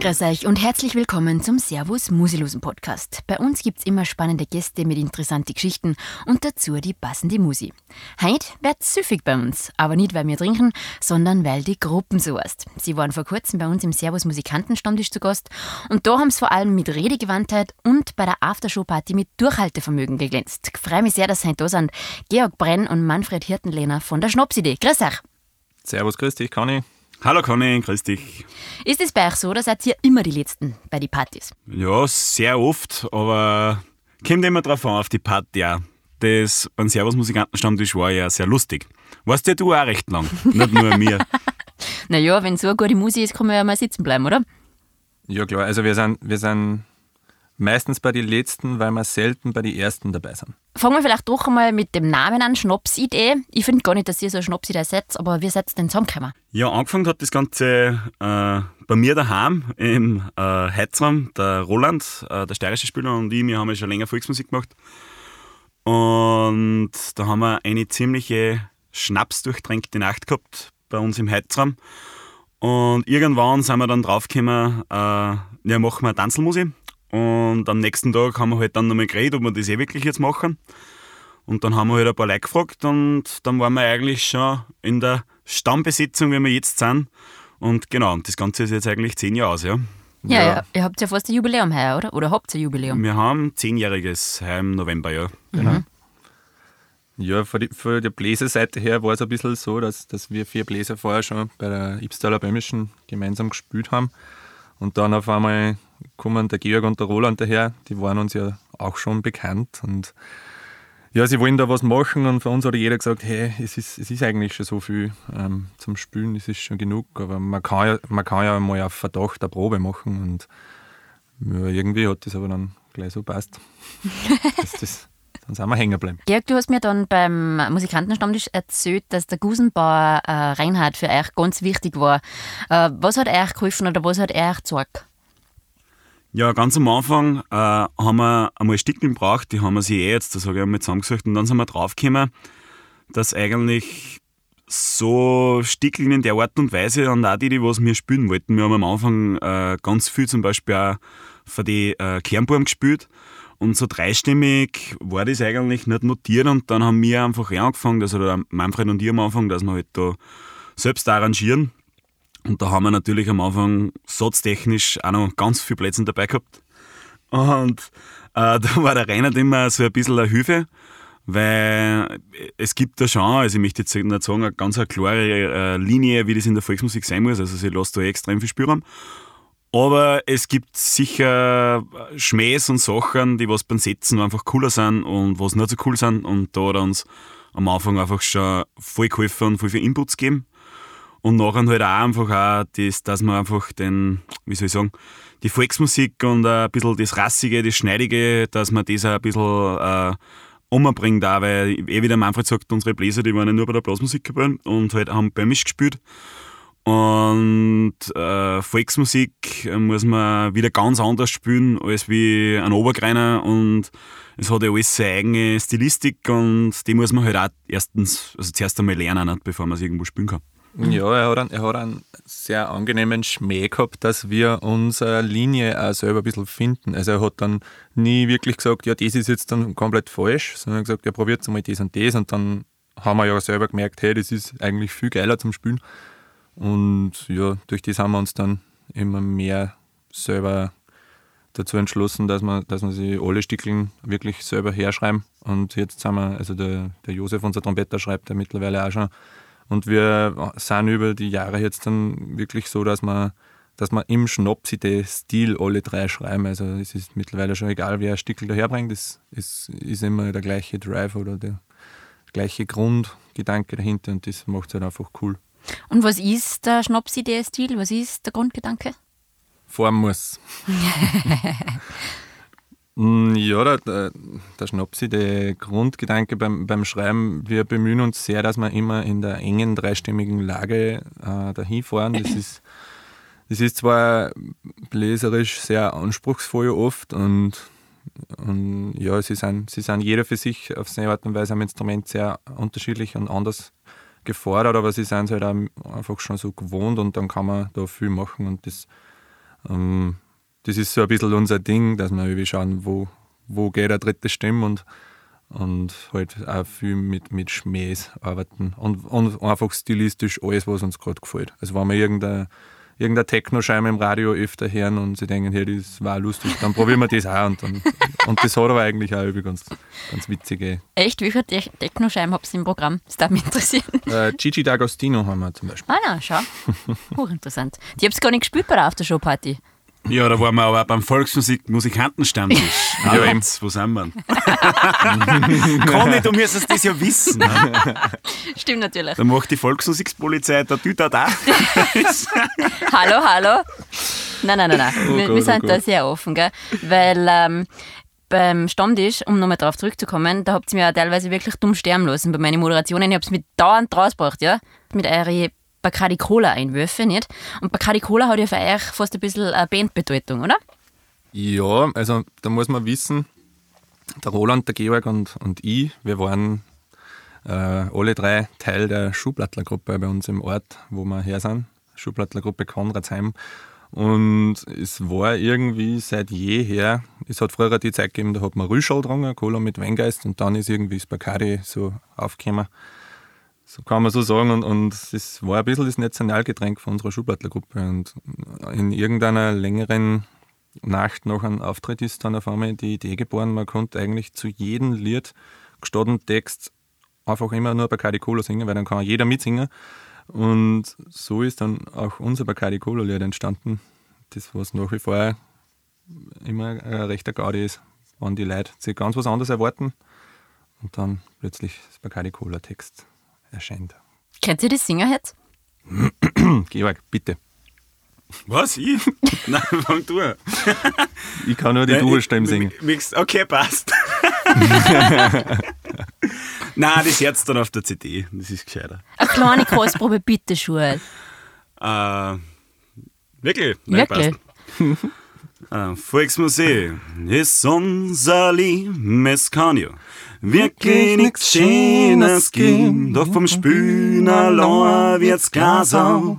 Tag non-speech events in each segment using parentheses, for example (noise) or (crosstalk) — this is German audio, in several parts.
Grüß euch und herzlich willkommen zum Servus Musilosen Podcast. Bei uns gibt's immer spannende Gäste mit interessanten Geschichten und dazu die passende Musi. Heute wird's süffig bei uns, aber nicht weil wir trinken, sondern weil die Gruppen so heißt. Sie waren vor kurzem bei uns im Servus Musikantenstammtisch zu Gast und da haben sie vor allem mit Redegewandtheit und bei der Aftershow-Party mit Durchhaltevermögen geglänzt. Ich freue mich sehr, dass heute da sind. Georg Brenn und Manfred Hirtenlehner von der Schnapsidee. Grüß euch! Servus, grüß dich, Conny. Hallo Conny, grüß dich. Ist es bei euch so, oder seid ihr immer die Letzten bei den Partys? Ja, sehr oft, aber kommt immer drauf an, auf die Party ja. Das beim Servus-Musikantenstammtisch war ja sehr lustig. Warst ja du auch recht lang, nicht nur mir. (laughs) Naja, wenn so eine gute Musik ist, kann man ja mal sitzen bleiben, oder? Ja klar, also wir sind, wir sind meistens bei den Letzten, weil wir selten bei den Ersten dabei sind. Fangen wir vielleicht doch einmal mit dem Namen an, Schnapsidee. Ich finde gar nicht, dass ihr so eine Schnapsidee seid, aber wie seid ihr denn zusammengekommen? Ja, angefangen hat das Ganze äh, bei mir daheim im äh, Heizraum. Der Roland, äh, der steirische Spieler und ich, wir haben ja schon länger Volksmusik gemacht. Und da haben wir eine ziemliche schnapsdurchtränkte Nacht gehabt bei uns im Heizraum. Und irgendwann sind wir dann draufgekommen, äh, ja, machen wir Tanzelmusik. Und am nächsten Tag haben wir halt dann nochmal geredet, ob wir das eh wirklich jetzt machen. Und dann haben wir halt ein paar Leute gefragt und dann waren wir eigentlich schon in der Stammbesetzung, wie wir jetzt sind. Und genau, das Ganze ist jetzt eigentlich zehn Jahre aus, ja. Ja, ja. ihr habt ja fast ein Jubiläum heuer, oder? Oder habt ihr ein Jubiläum? Wir haben zehnjähriges heuer im November, ja. Genau. Ja, von, die, von der Bläserseite her war es ein bisschen so, dass, dass wir vier Bläser vorher schon bei der Ibstaler Böhmischen gemeinsam gespielt haben. Und dann auf einmal kommen der Georg und der Roland daher, die waren uns ja auch schon bekannt. Und ja, sie wollen da was machen und für uns hat jeder gesagt, hey, es ist, es ist eigentlich schon so viel ähm, zum Spülen, es ist schon genug, aber man kann ja, man kann ja mal auf Verdacht eine Probe machen und ja, irgendwie hat das aber dann gleich so passt. (laughs) das, das, dann sind wir hängen geblieben. Georg, du hast mir dann beim Musikantenstammtisch erzählt, dass der Gusenbauer äh, Reinhard für euch ganz wichtig war. Äh, was hat euch geholfen oder was hat euch gezeigt? Ja, ganz am Anfang äh, haben wir einmal Stickeln gebraucht, die haben wir sich eh jetzt, das habe ich einmal zusammengesucht, und dann sind wir draufgekommen, dass eigentlich so Stickeln in der Art und Weise und auch die, die was wir spielen wollten. Wir haben am Anfang äh, ganz viel zum Beispiel auch für die äh, Kernburm gespielt und so dreistimmig war das eigentlich nicht notiert und dann haben wir einfach angefangen, also der Manfred und ich am Anfang, dass wir halt da selbst arrangieren und da haben wir natürlich am Anfang satztechnisch auch noch ganz viel Plätze dabei gehabt. Und äh, (laughs) da war der Reinhard immer so ein bisschen eine Hilfe, weil es gibt da schon, also ich möchte jetzt nicht sagen, eine ganz eine klare äh, Linie, wie das in der Volksmusik sein muss. Also sie lässt da extrem viel Spielraum. Aber es gibt sicher Schmähs und Sachen, die was beim Setzen einfach cooler sind und was nicht so cool sind. Und da hat uns am Anfang einfach schon voll geholfen und voll viel Inputs gegeben. Und nachher halt auch einfach auch das, dass man einfach den, wie soll ich sagen, die Volksmusik und ein bisschen das Rassige, das Schneidige, dass man das auch ein bisschen äh, umbringt auch, weil eh wie der Manfred sagt, unsere Bläser, die waren ja nur bei der Blasmusik geblieben und halt haben Böhmisch gespielt. Und äh, Volksmusik muss man wieder ganz anders spielen als wie ein Obergreiner und es hat ja alles seine eigene Stilistik und die muss man halt auch erstens, also zuerst einmal lernen, bevor man es irgendwo spielen kann. Ja, er hat, einen, er hat einen sehr angenehmen Schmäh gehabt, dass wir unsere Linie auch selber ein bisschen finden. Also er hat dann nie wirklich gesagt, ja, das ist jetzt dann komplett falsch, sondern er gesagt, ja, probiert mal das und das und dann haben wir ja selber gemerkt, hey, das ist eigentlich viel geiler zum Spielen. Und ja, durch das haben wir uns dann immer mehr selber dazu entschlossen, dass wir, dass wir sie alle Stickeln wirklich selber herschreiben. Und jetzt sind wir, also der, der Josef, unser Trompeter, schreibt ja mittlerweile auch schon und wir sind über die Jahre jetzt dann wirklich so, dass wir, dass wir im Schnapsidee-Stil alle drei schreiben. Also es ist mittlerweile schon egal, wer ein Stickel daherbringt, es ist, ist immer der gleiche Drive oder der gleiche Grundgedanke dahinter und das macht es halt einfach cool. Und was ist der Schnapsidee-Stil? Was ist der Grundgedanke? Form muss. (laughs) Mm, ja, der, der, der Schnapsi, der Grundgedanke beim, beim Schreiben, wir bemühen uns sehr, dass wir immer in der engen dreistimmigen Lage äh, dahin fahren. Das ist, das ist zwar bläserisch sehr anspruchsvoll oft und und ja, sie sind, sie sind jeder für sich auf seine Art und Weise am Instrument sehr unterschiedlich und anders gefordert, aber sie sind es halt auch einfach schon so gewohnt und dann kann man da viel machen und das, ähm, das ist so ein bisschen unser Ding, dass wir irgendwie schauen, wo, wo geht eine dritte Stimme und, und halt auch viel mit, mit Schmähs arbeiten und, und einfach stilistisch alles, was uns gerade gefällt. Also wenn wir irgendeine irgendeine Techno-Scheibe im Radio öfter hören und sie denken, hey, das war lustig, dann probieren wir das auch. Und, dann, und das hat aber eigentlich auch über ganz, ganz witzige. Echt? Wie viele Techno-Scheiben habt ihr im Programm? Das darf mich interessieren. Äh, Gigi D'Agostino haben wir zum Beispiel. Ah, na, schau. Hochinteressant. Die habt ihr gar nicht gespielt bei der Aftershow-Party. Ja, da waren wir aber auch beim Volksmusik-Musikantenstammtisch. (laughs) ja, eben. Wo sind wir? (laughs) Conny, du müsstest das ja wissen. Ne? Stimmt natürlich. Dann macht die Volksmusikpolizei da da (laughs) hallo, hallo. Nein, nein, nein, nein. Oh wir, Gott, wir, sind oh da sehr offen, gell? Weil ähm, beim Stammtisch, um nochmal darauf zurückzukommen, da habt ihr mir ja teilweise wirklich dumm sterben lassen bei meinen Moderationen. Ich hab's mit dauernd rausgebracht, ja? Mit euren Bacardi Cola Einwürfe, nicht? Und Bacardi Cola hat ja für euch fast ein bisschen eine Bandbedeutung, oder? Ja, also da muss man wissen, der Roland, der Georg und, und ich, wir waren äh, alle drei Teil der Schublattlergruppe bei uns im Ort, wo wir her sind. Schublattlergruppe Konradsheim. Und es war irgendwie seit jeher, es hat früher die Zeit gegeben, da hat man Rüschel getrunken, Cola mit Weingeist und dann ist irgendwie das Bacardi so aufgekommen. So kann man so sagen. Und, und es war ein bisschen das Nationalgetränk von unserer Schublattlergruppe. Und in irgendeiner längeren Nacht nach einem Auftritt ist dann auf einmal die Idee geboren, man konnte eigentlich zu jedem Lied gestatten Text einfach immer nur Bacardi Cola singen, weil dann kann jeder mitsingen. Und so ist dann auch unser Bacardi Cola Lied entstanden. Das, was nach wie vor immer ein rechter Gaudi ist, wenn die Leute sich ganz was anderes erwarten und dann plötzlich das Bacardi Cola Text erscheint. Kennt ihr das singen jetzt? Georg, bitte. Was? Ich? (laughs) Nein, fang du an. Ich kann nur die Duo-Stimme singen. Okay, passt. (laughs) Nein, das jetzt dann auf der CD. Das ist gescheiter. Eine kleine Kostprobe, bitte, Schul. Äh, wirklich? Nein, wirklich? (laughs) äh, Volksmusik ist unser liebes Kanjo wirklich nichts Schönes gibt. Doch vom Spülen allein wird's Glas auch,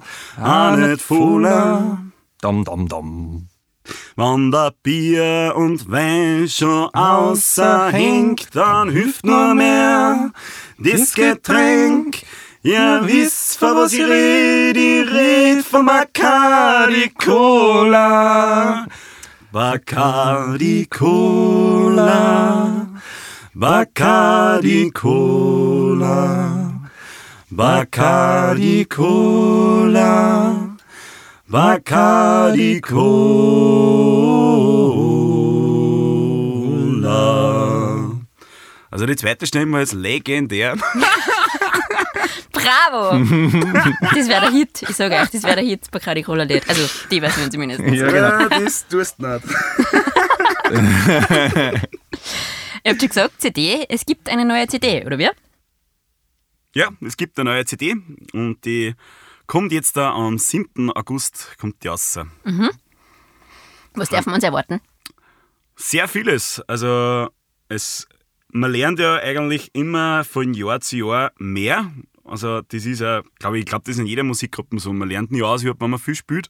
nicht voller. Dam, dam, dam. Wenn der Bier und Wein schon außer hängt, dann hilft nur mehr das Getränk. Ihr wisst, von was ich red, ich red von Bacardi Cola. Bacardi Cola. Bacardi Cola, Bacardi Cola, Bacardi Cola. Also die zweite Stimme war jetzt legendär. (laughs) Bravo! Das wäre der Hit, ich sage euch, das wäre der Hit Bacardi Cola Lied. Also die Version zumindest. Ja, genau. das tust du nicht. (laughs) Ihr habt schon gesagt, CD, es gibt eine neue CD, oder wie? Ja, es gibt eine neue CD und die kommt jetzt da am 7. August kommt die raus. Mhm. Was darf man uns erwarten? Sehr vieles. Also es, man lernt ja eigentlich immer von Jahr zu Jahr mehr. Also das ist ja, glaube ich, glaube das ist in jeder Musikgruppe so. Man lernt nie aus, wenn man viel spielt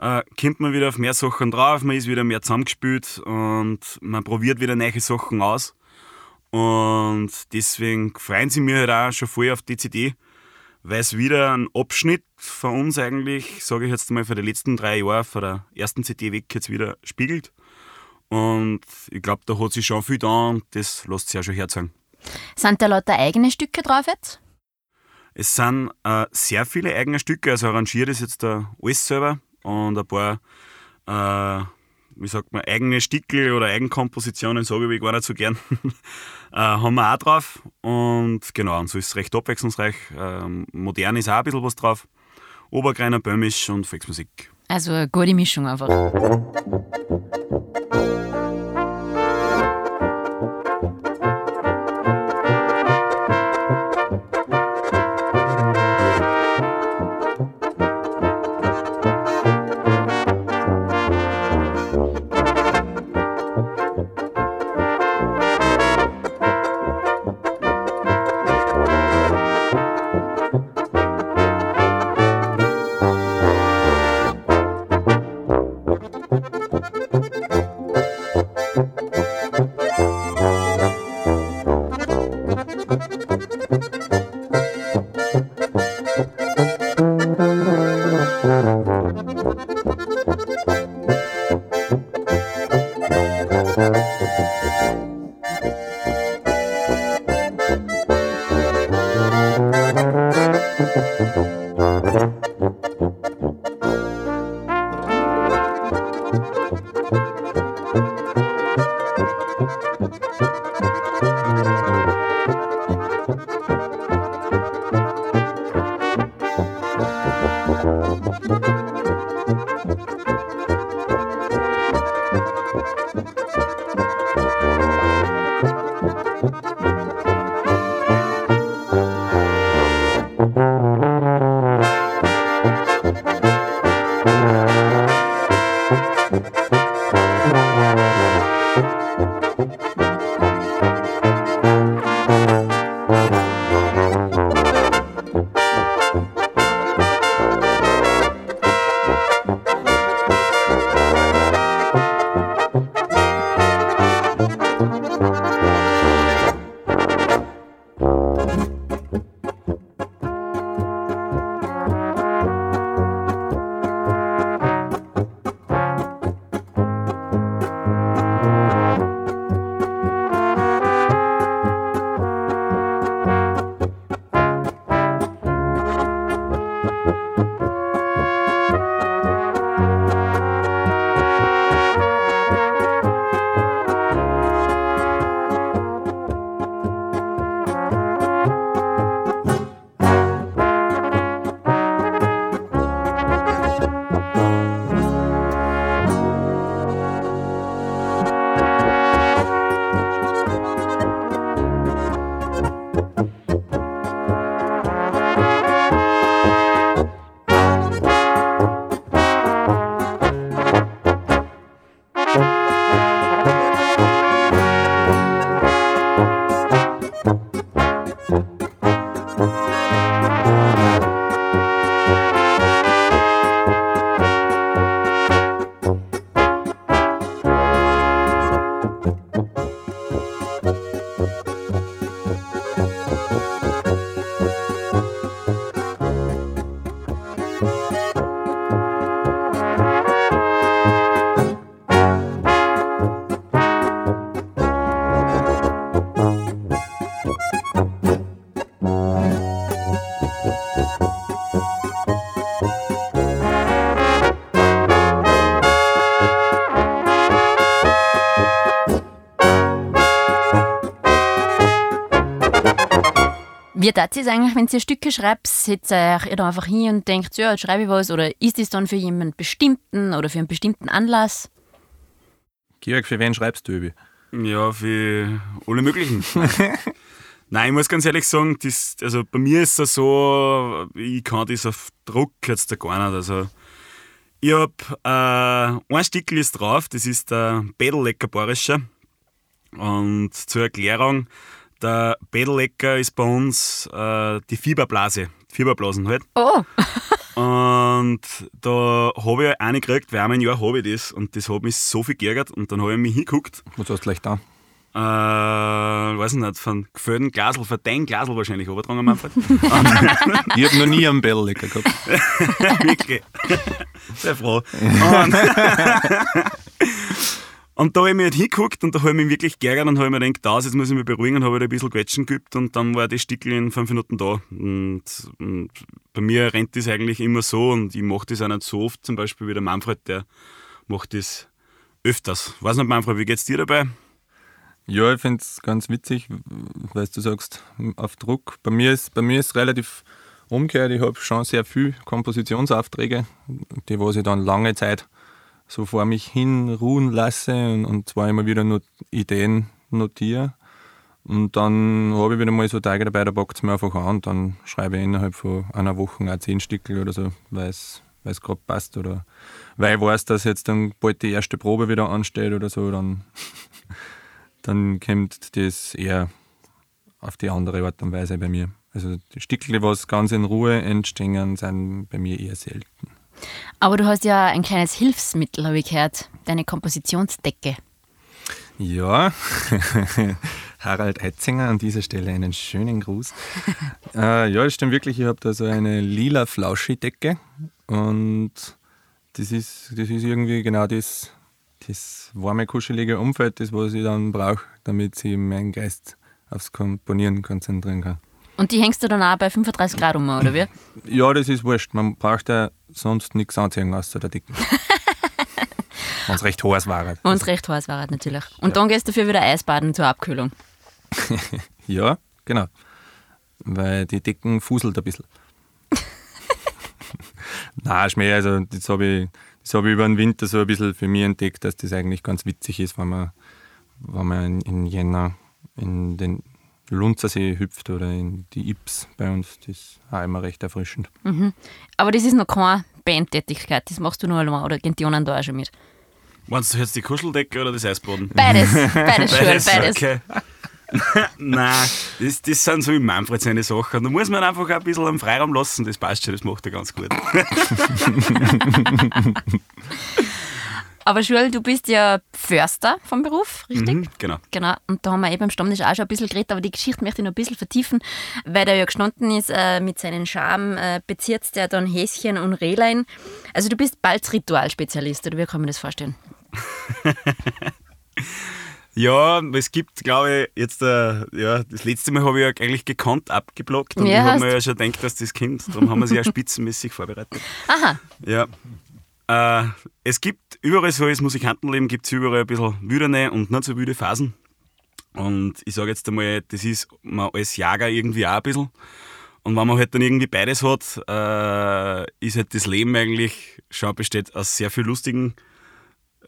äh, kommt man wieder auf mehr Sachen drauf, man ist wieder mehr zusammengespielt und man probiert wieder neue Sachen aus. Und deswegen freuen sie mich halt auch schon voll auf die CD, weil es wieder ein Abschnitt von uns eigentlich, sage ich jetzt mal, für die letzten drei Jahre, von der ersten CD weg jetzt wieder spiegelt. Und ich glaube, da hat sich schon viel da und das lässt sich auch schon herzeigen. Sind da lauter eigene Stücke drauf jetzt? Es sind äh, sehr viele eigene Stücke, also arrangiert ist jetzt da alles selber und ein paar, äh, wie sagt man, eigene Stickel oder Eigenkompositionen, sage ich gar nicht so gern, (laughs) äh, haben wir auch drauf. Und genau, und so ist es recht abwechslungsreich. Ähm, modern ist auch ein bisschen was drauf. Obergreiner, Böhmisch und Volksmusik. Also eine gute Mischung einfach. Wie tat es eigentlich, wenn ihr Stücke schreibt? Setzt ihr euch einfach hin und denkt, ja, jetzt schreibe ich was? Oder ist es dann für jemanden bestimmten oder für einen bestimmten Anlass? Georg, für wen schreibst du über? Ja, für alle möglichen. (laughs) Nein, ich muss ganz ehrlich sagen, das, also bei mir ist es so, ich kann das auf Druck jetzt gar nicht. Also, ich habe äh, ein Stückel ist drauf, das ist der Bädellecker Bayerischer. Und zur Erklärung, der Bädellecker ist bei uns äh, die Fieberblase, Fieberblasen halt. Oh! (laughs) Und da habe ich eine gekriegt, weil einmal ein Jahr habe ich das und das hat mich so viel geärgert und dann habe ich mich hingeguckt. Was hast du gleich da? Äh, weiß ich nicht, von gefüllten Glasel, von deinem Glasel wahrscheinlich übertragen, Manfred. (laughs) Ich habe noch nie einen Bälllecker gehabt. (laughs) Wirklich. Sehr froh. Und, und da habe ich mich halt hingeguckt und da habe ich mich wirklich geärgert und habe mir gedacht, das, jetzt muss ich mich beruhigen und habe halt ein bisschen Quetschen geübt und dann war das Stickel in fünf Minuten da. Und, und bei mir rennt das eigentlich immer so und ich mache das auch nicht so oft, zum Beispiel wie der Manfred, der macht das öfters. Weiß nicht, Manfred, wie geht's dir dabei? Ja, ich finde es ganz witzig, weil du sagst, auf Druck. Bei mir ist ist relativ umgekehrt. Ich habe schon sehr viel Kompositionsaufträge, die was ich dann lange Zeit so vor mich hin ruhen lasse und, und zwar immer wieder nur Ideen notiere. Und dann habe ich wieder mal so Tage dabei, da packt es mir einfach an und dann schreibe ich innerhalb von einer Woche auch zehn Stückel oder so, weil es gerade passt oder weil ich weiß, dass jetzt dann bald die erste Probe wieder ansteht oder so, dann, (laughs) dann kommt das eher auf die andere Art und Weise bei mir. Also die Stückel, die was ganz in Ruhe entstehen, sind bei mir eher selten. Aber du hast ja ein kleines Hilfsmittel, habe ich gehört, deine Kompositionsdecke. Ja, (laughs) Harald Eitzinger an dieser Stelle einen schönen Gruß. (laughs) äh, ja, das stimmt wirklich. Ich habe da so eine lila Flauschi-Decke und das ist, das ist irgendwie genau das, das warme, kuschelige Umfeld, das, was ich dann brauche, damit ich meinen Geist aufs Komponieren konzentrieren kann. Und die hängst du dann auch bei 35 Grad um, oder wie? Ja, das ist wurscht. Man braucht ja sonst nichts anziehen außer der Dicken. (laughs) Wenn es recht heiß war. Und es recht heiß war natürlich. Und dann gehst du dafür wieder Eisbaden zur Abkühlung. (laughs) Ja, genau. Weil die Decken fuselt ein bisschen. (laughs) Nein, Schmäh, also das habe ich, das hab ich über den Winter so ein bisschen für mich entdeckt, dass das eigentlich ganz witzig ist, wenn man, wenn man in, in Jänner in den Lunzersee hüpft oder in die Ips bei uns. Das ist auch immer recht erfrischend. Aber das ist noch keine Bandtätigkeit, das machst du nur allein oder gehen die anderen da auch schon mit? Meinst du jetzt die Kuscheldecke oder das Eisboden? Beides, (laughs) beides, schön, beides. Okay. (laughs) Nein, das, das sind so wie Manfred seine Sachen. Da muss man einfach ein bisschen am Freiraum lassen, das passt schon, das macht er ganz gut. (laughs) Aber Schul, du bist ja Förster vom Beruf, richtig? Mhm, genau. Genau, und da haben wir eben beim Stammtisch auch schon ein bisschen geredet, aber die Geschichte möchte ich noch ein bisschen vertiefen, weil der ja gestanden ist, äh, mit seinen Schaben äh, bezirzt er dann Häschen und Rehlein. Also du bist bald Ritualspezialist, oder wie kann man das vorstellen? (laughs) Ja, es gibt, glaube ich, jetzt, äh, ja, das letzte Mal habe ich ja eigentlich gekonnt abgeblockt und Ja, ich habe mir ja schon gedacht, dass das kommt. Darum haben wir sich ja (laughs) spitzenmäßig vorbereitet. Aha, Ja. Äh, es gibt überall so als Musikantenleben gibt es überall ein bisschen wüdene und nicht so wüde Phasen. Und ich sage jetzt einmal, das ist man als Jager irgendwie auch ein bisschen. Und wenn man halt dann irgendwie beides hat, äh, ist halt das Leben eigentlich schon besteht aus sehr viel lustigen,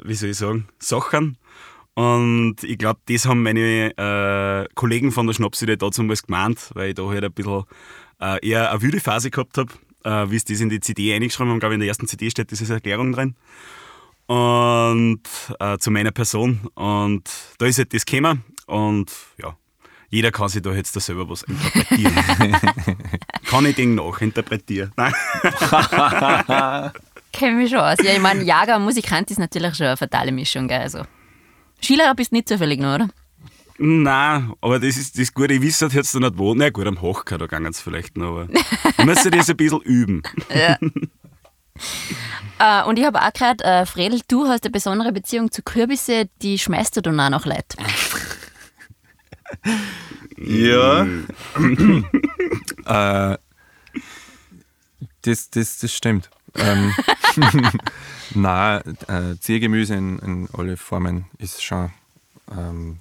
wie soll ich sagen, Sachen. Und ich glaube, das haben meine äh, Kollegen von der Schnapsidee da zumindest gemeint, weil ich da halt ein bisschen äh, eher eine wüde Phase gehabt habe, äh, wie es das in die CD eingeschrieben haben. Ich glaube, in der ersten CD steht diese Erklärung drin. Und äh, zu meiner Person. Und da ist halt das gekommen. Und ja, jeder kann sich da jetzt da selber was interpretieren. (laughs) kann ich den nachinterpretieren? Nein. (laughs) kenne mich schon aus. Ja, ich meine, Jager und Musikant ist natürlich schon eine fatale Mischung, gell? Also. Skilehrer bist nicht zufällig noch, oder? Nein, aber das ist das Gute. Ich wisse, jetzt da nicht wo. Na gut, am Hochkar, da gangen es vielleicht noch. Aber ich müsste das ein bisschen üben. (laughs) Äh, und ich habe auch gehört, äh, Fredel, du hast eine besondere Beziehung zu Kürbisse, die schmeißt du dann auch noch Leute. Ja. (clears throat) äh, das, das, das stimmt. Ähm, (laughs) (laughs) Nein, äh, Ziergemüse in, in alle Formen ist schon ähm,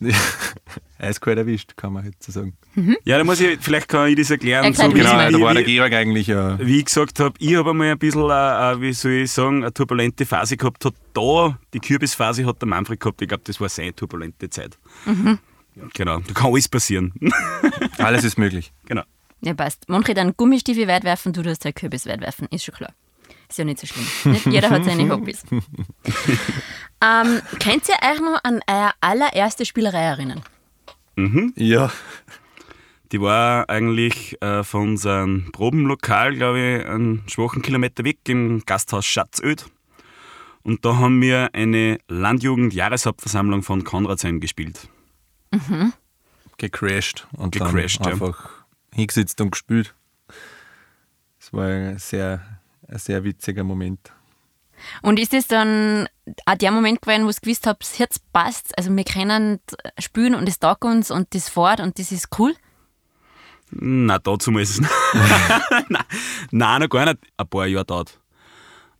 (laughs) eiskalt erwischt, kann man jetzt so sagen. Ja, da muss ich, vielleicht kann ich das erklären. Erklär so Genau, da war der Georg eigentlich ja. wie ich gesagt habe, ich habe einmal ein bisschen, äh, äh, wie soll ich sagen, eine turbulente Phase gehabt. Hat da, die Kürbisphase hat der Manfred gehabt. Ich glaube, das war seine turbulente Zeit. Genau, da kann alles passieren. Alles ist möglich. (laughs) genau. Ja, passt. Manche dann Gummistiefel weit werfen, du tust halt Kürbis weit werfen. Ist schon klar. Ist ja nicht so schlimm. Nicht jeder hat seine (laughs) Hobbys. ähm, könnt ihr euch noch an eure allererste Spielerei erinnern? Ja. Die war eigentlich äh, von unserem Probenlokal, glaube ich, einen schwachen Kilometer weg im Gasthaus Schatzöd. Und da haben wir eine Landjugend-Jahreshauptversammlung von Konradsheim gespielt. Gecrashed und Gecrashed, ja. dann einfach hingesetzt und gespielt. Das war sehr, ein sehr witziger Moment. Und ist das dann auch der Moment gewesen, wo ihr gewusst habt, das Herz passt, also wir können spielen und es taugt uns und das fährt und das ist cool? Na, dazu ist es. (laughs) Nein, nein, noch gar nicht. Ein paar Jahre dauert.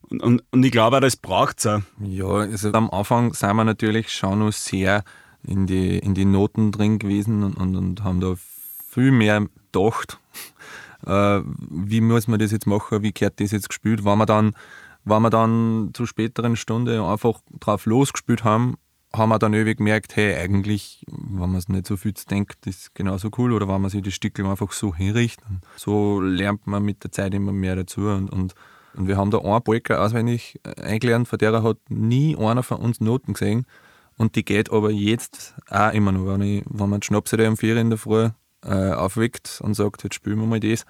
Und, und, und ich glaube auch, das braucht es auch. Ja, also am Anfang sind wir natürlich schon noch sehr in die, in die Noten drin gewesen und, und, und haben da viel mehr gedacht, wie muss man das jetzt machen, wie gehört das jetzt gespielt. Wenn wir dann, wenn wir dann zu späteren Stunde einfach drauf losgespielt haben, haben wir dann ewig gemerkt, hey, eigentlich, wenn man es nicht so viel denkt, ist genauso cool. Oder wenn man sich die Stücke einfach so hinrichtet. So lernt man mit der Zeit immer mehr dazu. Und, und, und wir haben da eine Polka auswendig äh, eingelernt, von der hat nie einer von uns Noten gesehen. Und die geht aber jetzt auch immer noch. Wenn, ich, wenn man die Schnapsidee um vier in der Früh äh, aufweckt und sagt, jetzt spielen wir mal das,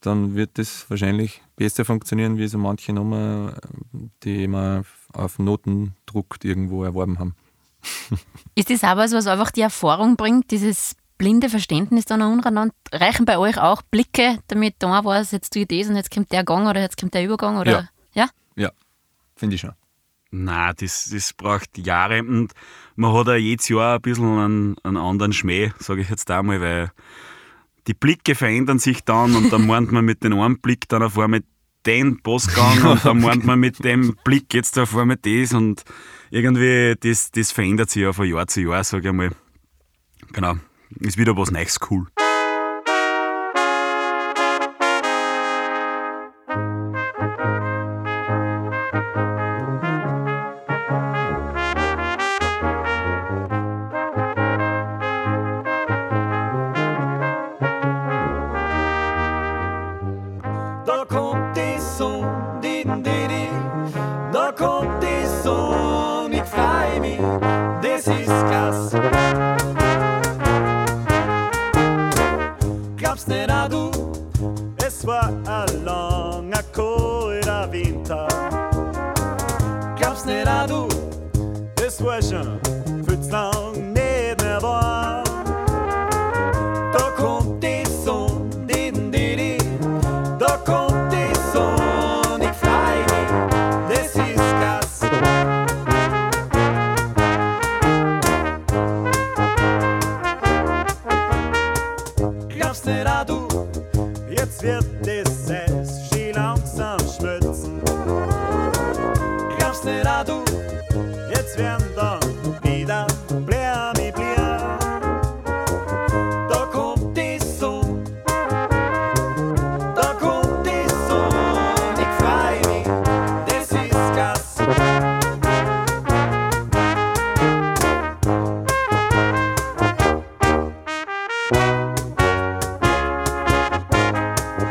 dann wird das wahrscheinlich besser funktionieren, wie so manche Nummer, die man auf Notendruck irgendwo erworben haben. (laughs) Ist das auch was, was einfach die Erfahrung bringt, dieses blinde Verständnis dann untereinander? Reichen bei euch auch Blicke, damit eine weiß, jetzt tue ich das und jetzt kommt der Gang oder jetzt kommt der Übergang? Oder? Ja. ja? Ja, finde ich schon. Nein, das, das braucht Jahre und man hat auch jedes Jahr ein bisschen einen, einen anderen Schmäh, sage ich jetzt einmal, weil die Blicke verändern sich dann und dann meint man mit dem einen Blick dann auf einmal den Postgang (laughs) und dann meint man mit dem Blick jetzt auf einmal das und irgendwie das, das verändert sich ja von Jahr zu Jahr, sage ich mal. Genau, ist wieder was Neues cool.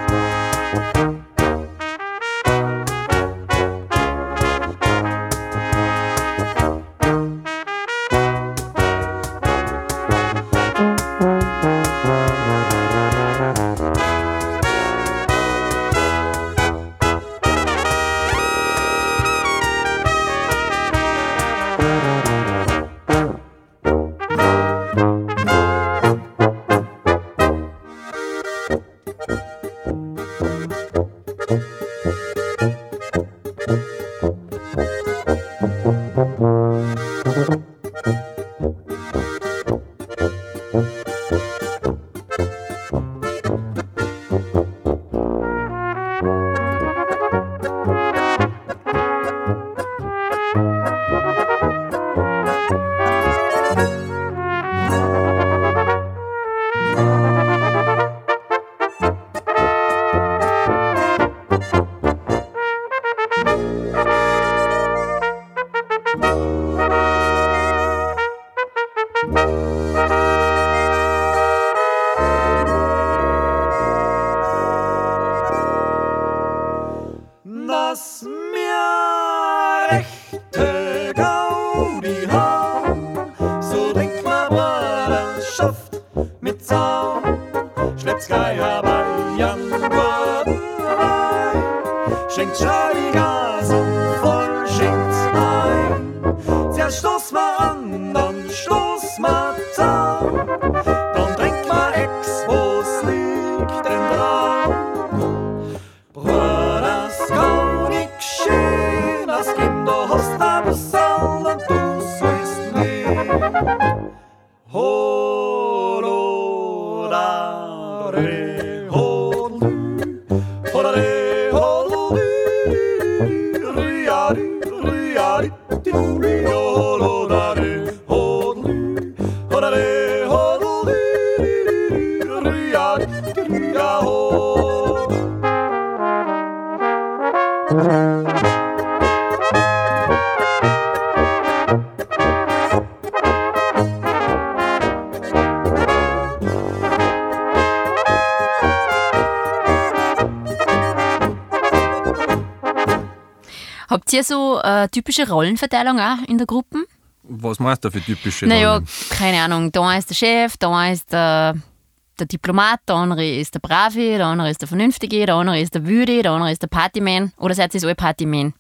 Dass rechte Gaudi haben. So denkt man Bruderschaft mit Zaun, schleppt's gleich bei Jan vorbei. Schenkt Charlie so äh, typische Rollenverteilung auch in der Gruppe? Was meinst du für typische Naja, Rollen? keine Ahnung. Da ist der Chef, da ist der, der Diplomat, der andere ist der Brave, der andere ist der Vernünftige, der andere ist der Wüde, der andere ist der Partyman. Oder seid ihr so alle Partyman?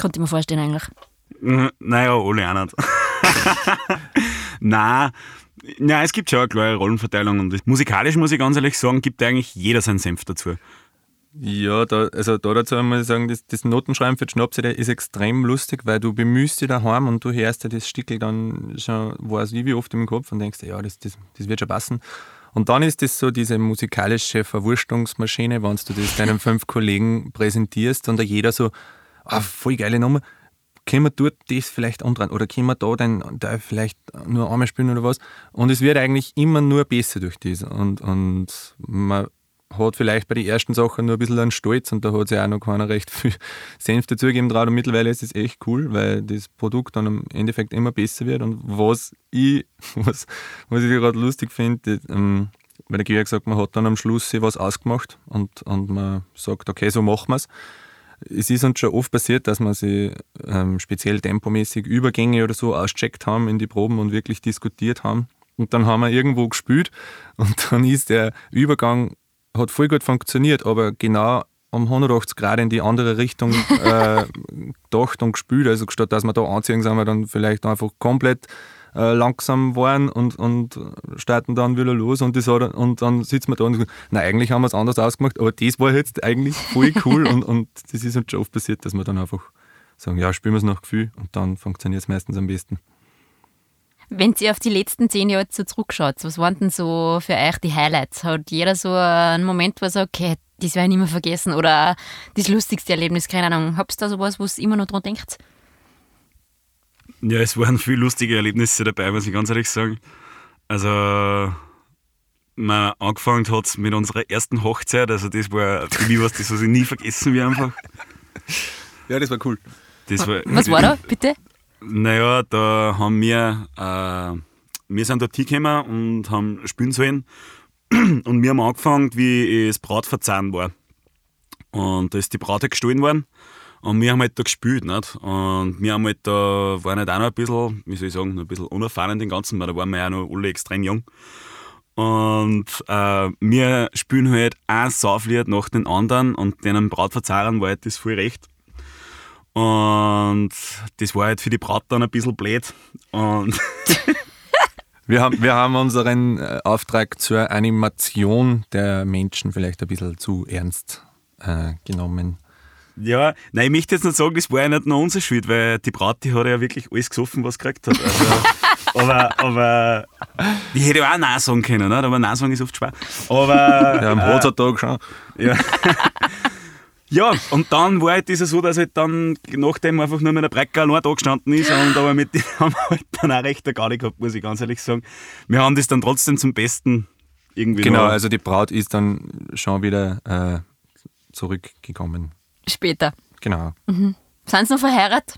Konnte ich mir vorstellen eigentlich. Mhm, Naja, alle auch nicht. (laughs) Nein, ja, es gibt schon eine klare Rollenverteilung und musikalisch muss ich ganz ehrlich sagen, gibt eigentlich jeder seinen Senf dazu. Ja, da, also da dazu ich sagen, das, das Notenschreiben für die Schnapsidee ist extrem lustig, weil du bemühst dich daheim und du hörst dir das Stickel dann schon, weiß ich wie oft im Kopf und denkst, ja, das, das, das wird schon passen. Und dann ist das so diese musikalische Verwurstungsmaschine, wenn du das deinen fünf Kollegen präsentierst und da jeder so, ah, voll geile Nummer, können wir dort das vielleicht andran oder können wir da da vielleicht nur einmal spielen oder was. Und es wird eigentlich immer nur besser durch das. Und, und man hat vielleicht bei den ersten Sachen nur ein bisschen einen Stolz und da hat sich auch noch keiner recht viel Senf dazugegeben drauf. Und mittlerweile ist es echt cool, weil das Produkt dann im Endeffekt immer besser wird. Und was ich, (laughs) was, was ich gerade lustig finde, ähm, weil der Georg gesagt, man hat dann am Schluss sich was ausgemacht und, und man sagt, okay, so machen wir es. Es ist uns schon oft passiert, dass wir sie ähm, speziell tempomäßig Übergänge oder so auscheckt haben in die Proben und wirklich diskutiert haben. Und dann haben wir irgendwo gespielt und (laughs) dann ist der Übergang hat voll gut funktioniert, aber genau um 180 Grad in die andere Richtung (laughs) äh, gedacht und gespielt. Also statt dass wir da anziehen, sind wir dann vielleicht einfach komplett äh, langsam waren und, und starten dann wieder los und, das hat, und dann sitzen wir da und sagen, na eigentlich haben wir es anders ausgemacht, aber das war jetzt eigentlich voll cool (laughs) und, und das ist uns schon oft passiert, dass wir dann einfach sagen, ja, spielen wir es nach Gefühl und dann funktioniert es meistens am besten. Wenn ihr auf die letzten zehn Jahre so zurückschaut, was waren denn so für euch die Highlights? Hat jeder so einen Moment, wo er sagt, okay, das werde ich nicht mehr vergessen oder das lustigste Erlebnis, keine Ahnung. Habt ihr da sowas, wo ihr immer noch dran denkt? Ja, es waren viele lustige Erlebnisse dabei, muss ich ganz ehrlich sagen. Also, man angefangen hat mit unserer ersten Hochzeit, also das war für mich was, das was ich nie vergessen werde einfach. Ja, das war cool. Das war, was war da, (laughs) bitte? Naja, da haben wir, äh, wir sind dort hingekommen und haben spielen sollen. (clears throat) Und wir haben angefangen, wie es Bratverzahn war. Und da ist die Braut halt gestohlen worden. Und wir haben halt da gespielt. Nicht? Und wir haben halt da, waren halt auch noch ein bisschen, wie soll ich sagen, ein bisschen unerfahren in den Ganzen, weil da waren wir ja noch alle extrem jung. Und äh, wir spielen halt ein Sauflied nach den anderen und denen Brautverzehrern war halt das voll recht. Und das war halt für die Braut dann ein bisschen blöd. Und (laughs) wir, haben, wir haben unseren äh, Auftrag zur Animation der Menschen vielleicht ein bisschen zu ernst äh, genommen. Ja, nein, ich möchte jetzt nicht sagen, das war ja nicht nur unsere Schuld, weil die Braut, die hat ja wirklich alles gesoffen, was sie gekriegt hat. Also, (laughs) aber, aber ich hätte auch Nein sagen können, ne? aber Nein sagen ist oft schwer. Aber, ja, am äh, Hotzertag schon. Ja. (laughs) Ja, und dann war halt das so, dass halt dann nachdem einfach nur mit einer Brecke allein da gestanden ist und aber mit dem (laughs) haben wir halt dann auch recht gar nicht gehabt, muss ich ganz ehrlich sagen. Wir haben das dann trotzdem zum Besten irgendwie Genau, noch. also die Braut ist dann schon wieder äh, zurückgekommen. Später. Genau. Mhm. Sind sie noch verheiratet?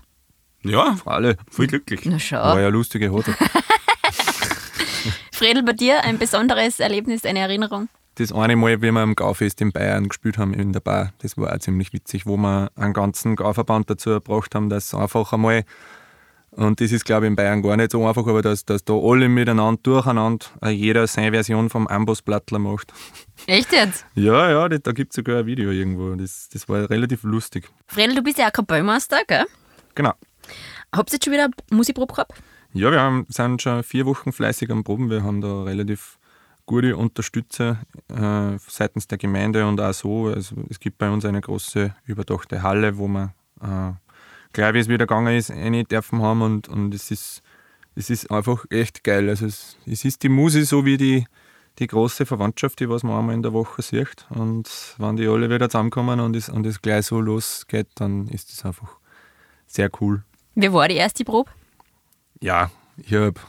Ja, alle. Voll glücklich. Na schau. War ja lustige Hotel. (laughs) Fredel, bei dir ein besonderes Erlebnis, eine Erinnerung? Das eine Mal, wie wir am Gaufest in Bayern gespielt haben in der Bar, das war auch ziemlich witzig, wo wir einen ganzen Gauverband dazu gebracht haben, dass einfach einmal, und das ist glaube ich in Bayern gar nicht so einfach, aber dass, dass da alle miteinander durcheinander jeder seine Version vom Ambossblattler macht. Echt jetzt? Ja, ja, da gibt es sogar ein Video irgendwo. Das, das war relativ lustig. Fredel, du bist ja auch Kapellmeister, gell? Genau. Habt ihr jetzt schon wieder Musikprobe gehabt? Ja, wir haben, sind schon vier Wochen fleißig am Proben. Wir haben da relativ gute Unterstützer äh, seitens der Gemeinde und auch so. Also es gibt bei uns eine große überdachte Halle, wo wir, äh, gleich wie es wieder gegangen ist, eine dürfen haben und, und es, ist, es ist einfach echt geil. Also es, es ist die Musik so wie die, die große Verwandtschaft, die was man einmal in der Woche sieht. Und wenn die alle wieder zusammenkommen und es, und es gleich so losgeht, dann ist es einfach sehr cool. Wie war die erste Probe? Ja, ich habe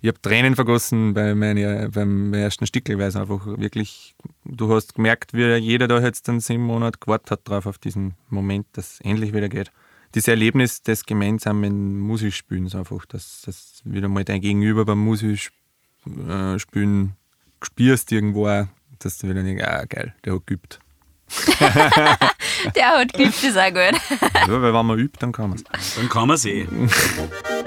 ich habe Tränen vergossen bei meine, beim ersten Stickel, weil es einfach wirklich, du hast gemerkt, wie jeder da jetzt dann sieben Monate gewartet hat drauf auf diesen Moment, dass es endlich wieder geht. Dieses Erlebnis des gemeinsamen Musikspielens einfach, dass, dass wieder mal dein Gegenüber beim Musikspielen äh, spürst irgendwo auch, dass du wieder denkst, ah geil, der hat geübt. (laughs) der hat geübt, ist auch gut. ja, weil wenn man übt, dann kann man es. Dann kann man es eh. (laughs)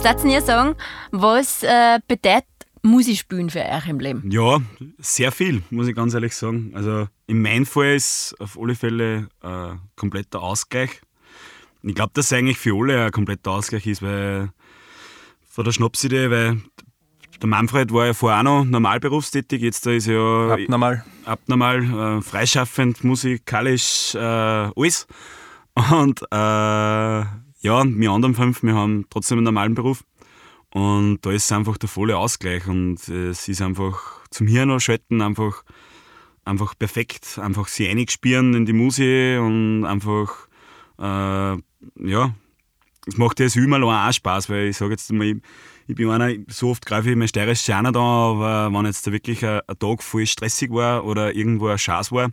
Was darfst ihr sagen, was äh, bedeutet Musik spielen für euch im Leben? Ja, sehr viel, muss ich ganz ehrlich sagen. Also in meinem Fall ist auf alle Fälle ein äh, kompletter Ausgleich. Ich glaube, dass es eigentlich für alle ein kompletter Ausgleich ist, weil von der Schnapsidee, weil der Manfred war ja vorher auch noch normal berufstätig, jetzt ist er ja abnormal, abnormal äh, freischaffend, musikalisch, äh, alles. Und äh, ja, wir anderen fünf, wir haben trotzdem einen normalen Beruf. Und da ist es einfach der volle Ausgleich und es ist einfach zum Hirn schalten einfach, einfach perfekt. Einfach sie eingespielen in die Musik und einfach, äh, ja, es macht jetzt immer auch Spaß, weil ich sage jetzt mal, ich, ich bin einer, so oft greife ich mein steirisches da, aber wenn jetzt da wirklich ein, ein, Tag voll stressig war oder irgendwo ein Schaß war,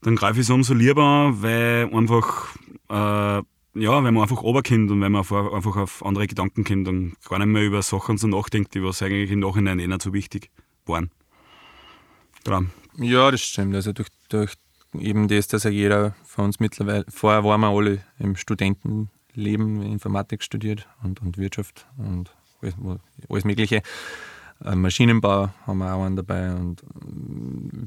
dann greife ich es umso lieber, weil einfach, äh, ja, wenn man einfach runterkommt und wenn man einfach auf andere Gedanken kommt und gar nicht mehr über Sachen so nachdenkt, die was eigentlich im Nachhinein eh nicht so wichtig waren. Dran. Ja, das stimmt. Also durch, durch eben das, dass ja jeder von uns mittlerweile, vorher waren wir alle im Studentenleben, Informatik studiert und, und Wirtschaft und alles, alles Mögliche. Äh, Maschinenbau haben wir auch einen dabei. Und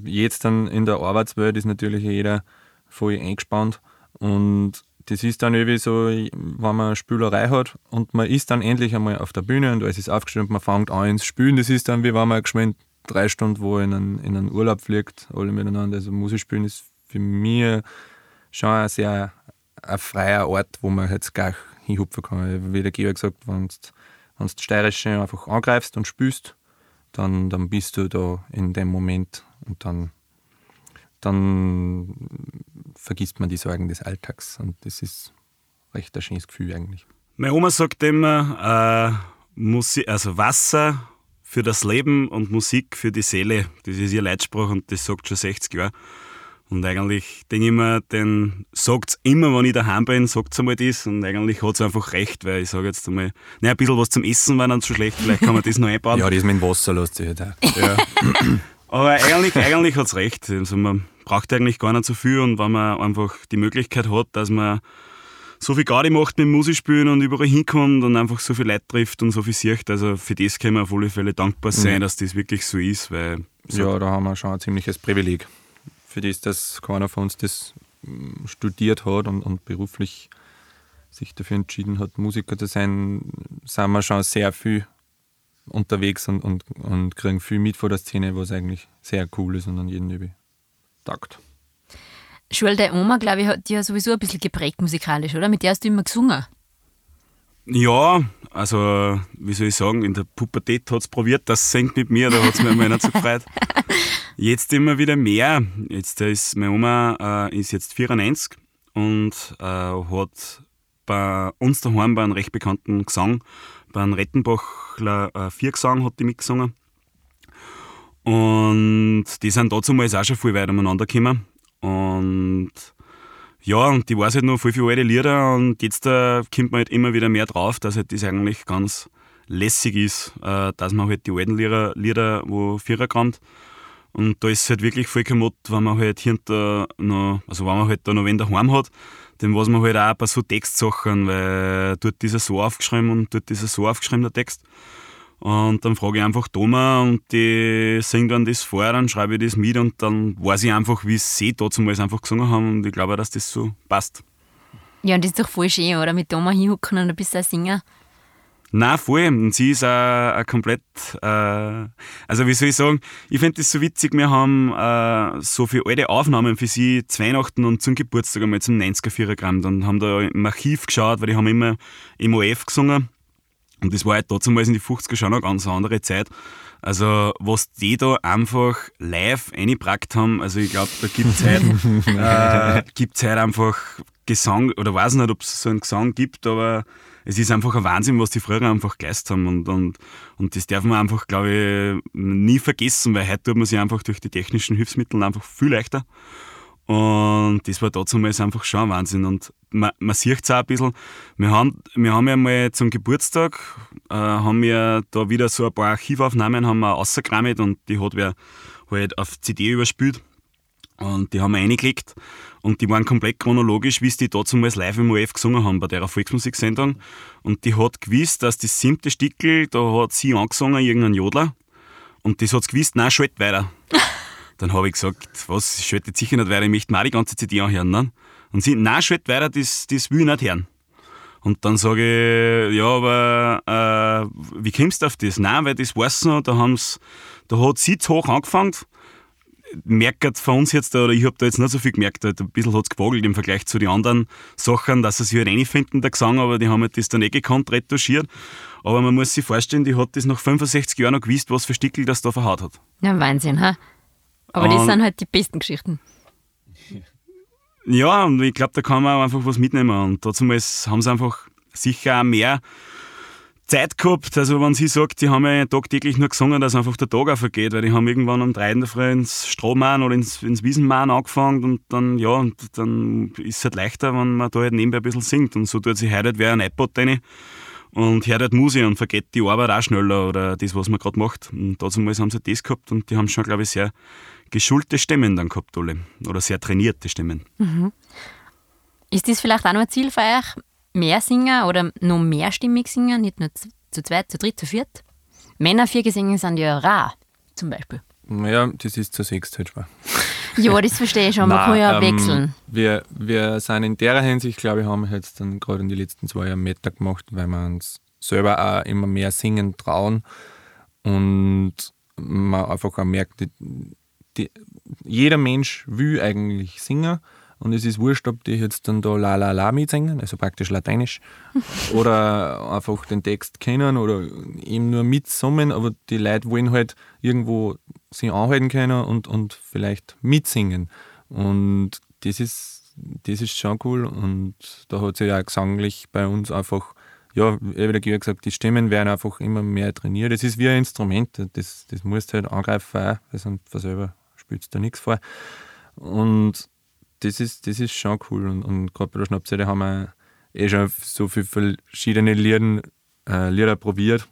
jetzt dann in der Arbeitswelt ist natürlich jeder voll eingespannt. Und das ist dann irgendwie so, wenn man eine Spülerei hat und man ist dann endlich einmal auf der Bühne und alles ist aufgestellt und man fängt an ins Spielen. Das ist dann wie wenn man geschwind drei Stunden wo in einen, in einen Urlaub fliegt, alle miteinander. Also Musik spielen ist für mich schon ein sehr ein freier Ort, wo man jetzt gleich hinhupfen kann. Wie der Georg gesagt, wenn du du Steirische einfach angreifst und spürst, dann, dann bist du da in dem Moment und dann, dann vergisst man die Sorgen des Alltags und das ist recht ein schönes Gefühl eigentlich. Meine Oma sagt immer, äh, Musik, also Wasser für das Leben und Musik für die Seele. Das ist ihr Leitspruch und das sagt schon 60 Jahre. Und eigentlich denke ich mir, den sagt es immer, wenn ich daheim bin, sagt es einmal das. Und eigentlich hat es einfach recht, weil ich sage jetzt einmal, ne, ein bisschen was zum Essen war dann zu schlecht, vielleicht kann man das noch einbauen. (laughs) ja, das mit dem Wasser lässt sich halt auch. (laughs) Ja. Aber eigentlich, eigentlich hat es recht. Also man braucht eigentlich gar nicht so viel und wenn man einfach die Möglichkeit hat, dass man so viel Garde macht mit dem Musikspielen und überall hinkommt und einfach so viel Leute trifft und so viel sieht. Also für das können wir auf alle Fälle dankbar sein, mhm. dass das wirklich so ist. Weil so ja, da haben wir schon ein ziemliches Privileg für das, dass keiner von uns das mm, studiert hat und, und beruflich sich dafür entschieden hat, Musiker zu sein, sind wir schon sehr viel unterwegs und, und, und kriegen viel mit von der Szene, was eigentlich sehr cool ist und an jeden irgendwie taugt. Schul, deine Oma, glaube ich, hat dich ja sowieso ein bisschen geprägt musikalisch, oder? Mit der hast du immer gesungen. Ja, also, wie soll ich sagen, in der Pubertät hat es probiert, das singt mit mir, da hat es mir immer nicht so gefreut. (laughs) Jetzt immer wieder mehr. Jetzt ist meine Oma äh, ist jetzt 94 und äh, hat bei uns daheim bei einem recht bekannten Gesang, bei einem Rettenbachler äh, Viergesang hat die mitgesungen. Und die sind dazu mal auch schon viel weiter umeinander gekommen. Und ja, und die weiß halt noch voll viele alte Lieder und jetzt äh, kommt man halt immer wieder mehr drauf, dass halt das eigentlich ganz lässig ist, äh, dass man halt die alten Lieder, Lieder wo Vierer kommt, und da ist halt wirklich voll gemott, wenn man halt hinter noch, also wenn man halt da noch wen daheim hat, dann weiß man halt auch paar so Textsachen, weil dort ist er so aufgeschrieben und dort ist er so aufgeschrieben, der Text. Und dann frage ich einfach Thomas und die singt dann das vor, dann schreibe ich das mit und dann weiß ich einfach, wie sie damals einfach gesungen haben und ich glaube, dass das so passt. Ja, und das ist doch voll schön, oder? Mit Thomas hinhucken und ein bisschen singen. Nein, voll. Und sie ist auch, komplett, äh, also wie soll ich sagen, ich finde das so witzig, wir haben äh, so viele alte Aufnahmen für sie zu Weihnachten und zum Geburtstag einmal zum 90er Vierergramm. Dann haben da im Archiv geschaut, weil die haben immer im OF gesungen. Und das war halt damals in die 50er schon eine ganz andere Zeit. Also, was die da einfach live eingebrackt haben, also ich glaube, da gibt es halt, (laughs) äh, gibt's halt einfach Gesang, oder weiß nicht, ob es so einen Gesang gibt, aber es ist einfach ein Wahnsinn, was die früher einfach geleistet haben. Und, und, und das darf man einfach, glaube ich, nie vergessen, weil heute tut man sich einfach durch die technischen Hilfsmittel einfach viel leichter. Und das war damals einfach schon ein Wahnsinn. Und man, man sieht es auch ein bisschen. Wir haben, wir haben ja mal zum Geburtstag, äh, haben wir da wieder so ein paar Archivaufnahmen haben wir rausgekramt und die hat wer halt auf CD überspielt. Und die haben wir reingelegt. Und die waren komplett chronologisch, wie sie die damals live im OF gesungen haben bei der Volksmusiksendung. Und die hat gewusst, dass das siebte Stickel, da hat sie angesungen, irgendein Jodler. Und das hat sie gewusst, nein, schalt weiter. (laughs) Dann habe ich gesagt, was, schalt jetzt sicher nicht weiter, ich möchte mal die ganze CD anhören. Ne? Und sie, nein, schalt weiter, das, das will ich nicht hören. Und dann sage ich, ja, aber äh, wie kommst du auf das? Nein, weil das weiß noch, da, haben's, da hat sie zu hoch angefangen. Merkt von uns jetzt, oder ich habe da jetzt nicht so viel gemerkt, halt ein bisschen hat es gewogelt im Vergleich zu den anderen Sachen, dass sie sich halt reinfinden, der Gesang, aber die haben halt das dann eh gekannt, retuschiert. Aber man muss sich vorstellen, die hat das nach 65 Jahren noch gewusst, was für Stickel das da verhaut hat. Ja, Wahnsinn, ha? Aber das sind halt die besten Geschichten. Ja, und ich glaube, da kann man auch einfach was mitnehmen. Und dazu haben sie einfach sicher auch mehr Zeit gehabt. Also, wenn sie sagt, die haben ja tagtäglich nur gesungen, dass einfach der Tag auch vergeht, weil die haben irgendwann um drei in der Früh ins Strohmann oder ins, ins Wiesenmann angefangen und dann, ja, und dann ist es halt leichter, wenn man da halt nebenbei ein bisschen singt. Und so tut sich heute halt wer ein iPod rein und hört halt Musik und vergeht die Arbeit auch schneller oder das, was man gerade macht. Und dazu haben sie das gehabt und die haben schon, glaube ich, sehr geschulte Stimmen dann gehabt, alle. Oder sehr trainierte Stimmen. Ist das vielleicht auch noch ein Ziel für euch? Mehr singen oder noch mehrstimmig singen? Nicht nur zu, zu zweit, zu dritt, zu viert? Männer vier Gesänge sind ja rar, zum Beispiel. Ja, das ist zu sechst halt schwer. (laughs) Ja, das verstehe ich schon. Man (laughs) Nein, kann ja ähm, wechseln. Wir, wir sind in der Hinsicht, glaube ich, haben wir jetzt dann gerade in den letzten zwei Jahren Meter gemacht, weil wir uns selber auch immer mehr singen trauen und man einfach auch merkt, die, die, jeder Mensch will eigentlich singen und es ist wurscht, ob die jetzt dann da la la la mitsingen, also praktisch lateinisch, (laughs) oder einfach den Text kennen oder eben nur mitsummen, aber die Leute wollen halt irgendwo sich anhalten können und, und vielleicht mitsingen. Und das ist, das ist schon cool und da hat sich ja gesanglich bei uns einfach, ja, wie der Georg gesagt, die Stimmen werden einfach immer mehr trainiert. Das ist wie ein Instrument, das, das musst du halt angreifen, auch, weil sonst von selber spielst du da nichts vor. Und das ist, das ist schon cool. Und, und gerade bei der Schnapsseite haben wir eh schon so viele verschiedene Lieder, äh, Lieder probiert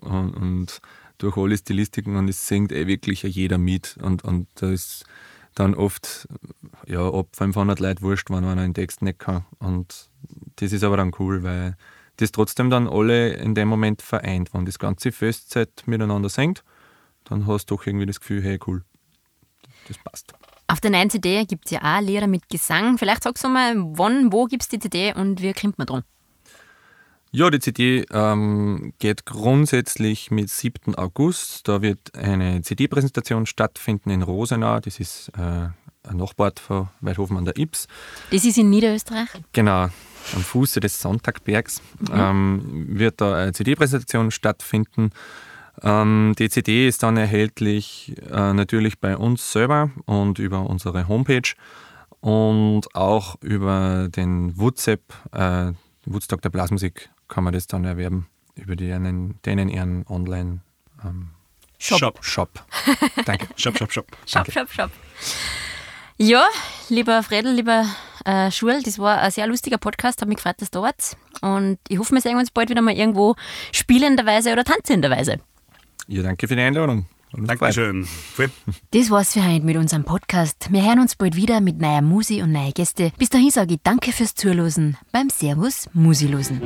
und, und durch alle Stilistiken und es singt eh wirklich jeder mit. Und, und da ist dann oft ja, ab 500 Leute wurscht, wenn einer einen Text nicht kann. Und das ist aber dann cool, weil das trotzdem dann alle in dem Moment vereint. Wenn das ganze Festzeit miteinander singt, dann hast du doch irgendwie das Gefühl, hey, cool, das passt. Auf der neuen CD gibt es ja auch Lieder mit Gesang. Vielleicht sagst du mal, wann, wo gibt es die CD und wie kommt man dran? Ja, die CD ähm, geht grundsätzlich mit 7. August. Da wird eine CD-Präsentation stattfinden in Rosenau. Das ist äh, ein Nachbart von Weidhofen an der Ips. Das ist in Niederösterreich. Genau, am Fuße des Sonntagbergs ähm, wird da eine CD-Präsentation stattfinden. Ähm, die CD ist dann erhältlich äh, natürlich bei uns selber und über unsere Homepage und auch über den WhatsApp, äh, Woodstock der Blasmusik, kann man das dann erwerben, über denen, denen ihren Online ähm, Shop. Shop. Danke. (laughs) Shop, shop, shop. Shop, shop, shop. Ja, lieber Fredel, lieber äh, Schul, das war ein sehr lustiger Podcast. Hat mich gefreut, dass du da wart. Und ich hoffe, wir sehen uns bald wieder mal irgendwo spielenderweise oder tanzenderweise. Ja, danke für die Einladung. Dankeschön. Voll. Das war's für heute mit unserem Podcast. Wir hören uns bald wieder mit neuer Musi und neue Gäste. Bis dahin sage ich danke fürs Zuhören beim Servus Musilosen.